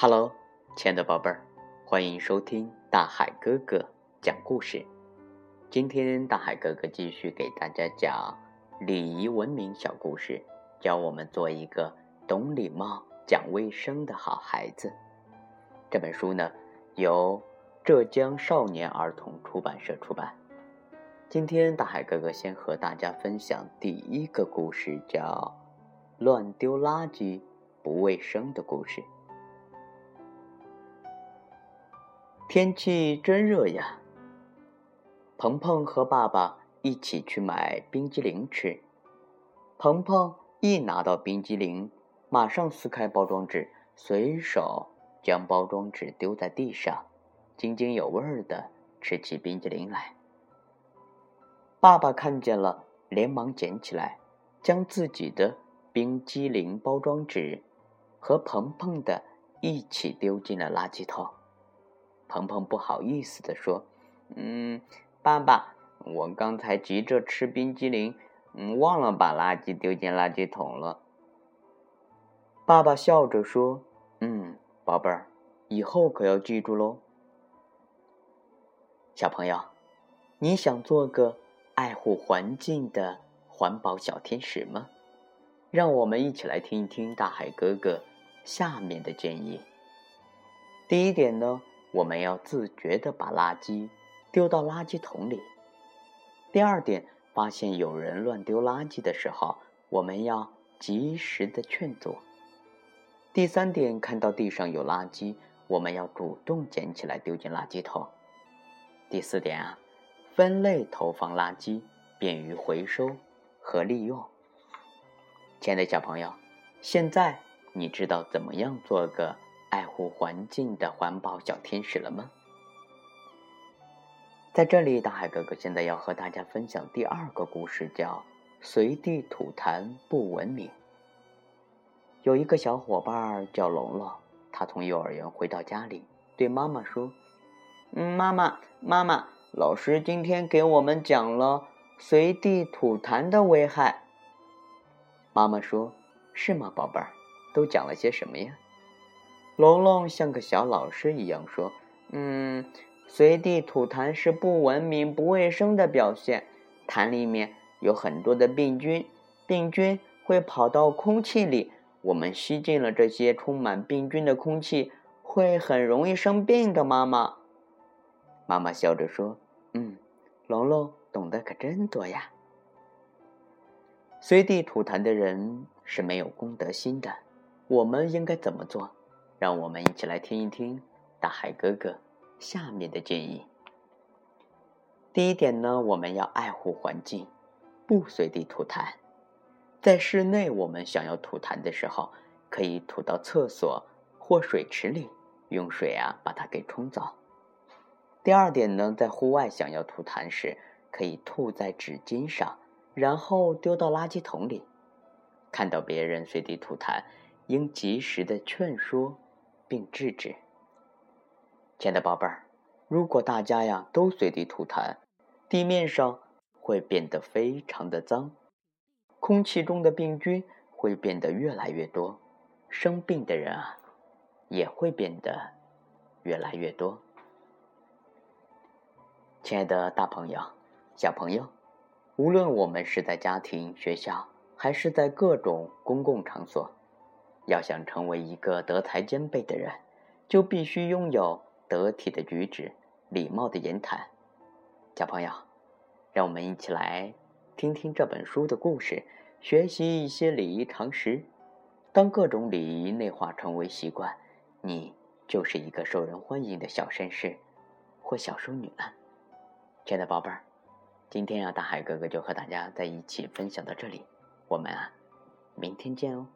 Hello，亲爱的宝贝儿，欢迎收听大海哥哥讲故事。今天大海哥哥继续给大家讲礼仪文明小故事，教我们做一个懂礼貌、讲卫生的好孩子。这本书呢，由浙江少年儿童出版社出版。今天大海哥哥先和大家分享第一个故事，叫《乱丢垃圾不卫生的故事》。天气真热呀！鹏鹏和爸爸一起去买冰激凌吃。鹏鹏一拿到冰激凌，马上撕开包装纸，随手将包装纸丢在地上，津津有味的吃起冰激凌来。爸爸看见了，连忙捡起来，将自己的冰激凌包装纸和鹏鹏的一起丢进了垃圾桶。鹏鹏不好意思地说：“嗯，爸爸，我刚才急着吃冰激凌，嗯，忘了把垃圾丢进垃圾桶了。”爸爸笑着说：“嗯，宝贝儿，以后可要记住喽。”小朋友，你想做个爱护环境的环保小天使吗？让我们一起来听一听大海哥哥下面的建议。第一点呢。我们要自觉的把垃圾丢到垃圾桶里。第二点，发现有人乱丢垃圾的时候，我们要及时的劝阻。第三点，看到地上有垃圾，我们要主动捡起来丢进垃圾桶。第四点啊，分类投放垃圾，便于回收和利用。亲爱的小朋友，现在你知道怎么样做个？爱护环境的环保小天使了吗？在这里，大海哥哥现在要和大家分享第二个故事，叫“随地吐痰不文明”。有一个小伙伴叫龙龙，他从幼儿园回到家里，对妈妈说：“嗯，妈妈，妈妈，老师今天给我们讲了随地吐痰的危害。”妈妈说：“是吗，宝贝儿？都讲了些什么呀？”龙龙像个小老师一样说：“嗯，随地吐痰是不文明、不卫生的表现。痰里面有很多的病菌，病菌会跑到空气里，我们吸进了这些充满病菌的空气，会很容易生病的。”妈妈，妈妈笑着说：“嗯，龙龙懂得可真多呀。随地吐痰的人是没有公德心的，我们应该怎么做？”让我们一起来听一听大海哥哥下面的建议。第一点呢，我们要爱护环境，不随地吐痰。在室内，我们想要吐痰的时候，可以吐到厕所或水池里，用水啊把它给冲走。第二点呢，在户外想要吐痰时，可以吐在纸巾上，然后丢到垃圾桶里。看到别人随地吐痰，应及时的劝说。并制止。亲爱的宝贝儿，如果大家呀都随地吐痰，地面上会变得非常的脏，空气中的病菌会变得越来越多，生病的人啊也会变得越来越多。亲爱的大朋友、小朋友，无论我们是在家庭、学校，还是在各种公共场所。要想成为一个德才兼备的人，就必须拥有得体的举止、礼貌的言谈。小朋友，让我们一起来听听这本书的故事，学习一些礼仪常识。当各种礼仪内化成为习惯，你就是一个受人欢迎的小绅士或小淑女了。亲爱的宝贝儿，今天啊，大海哥哥就和大家在一起分享到这里，我们啊，明天见哦。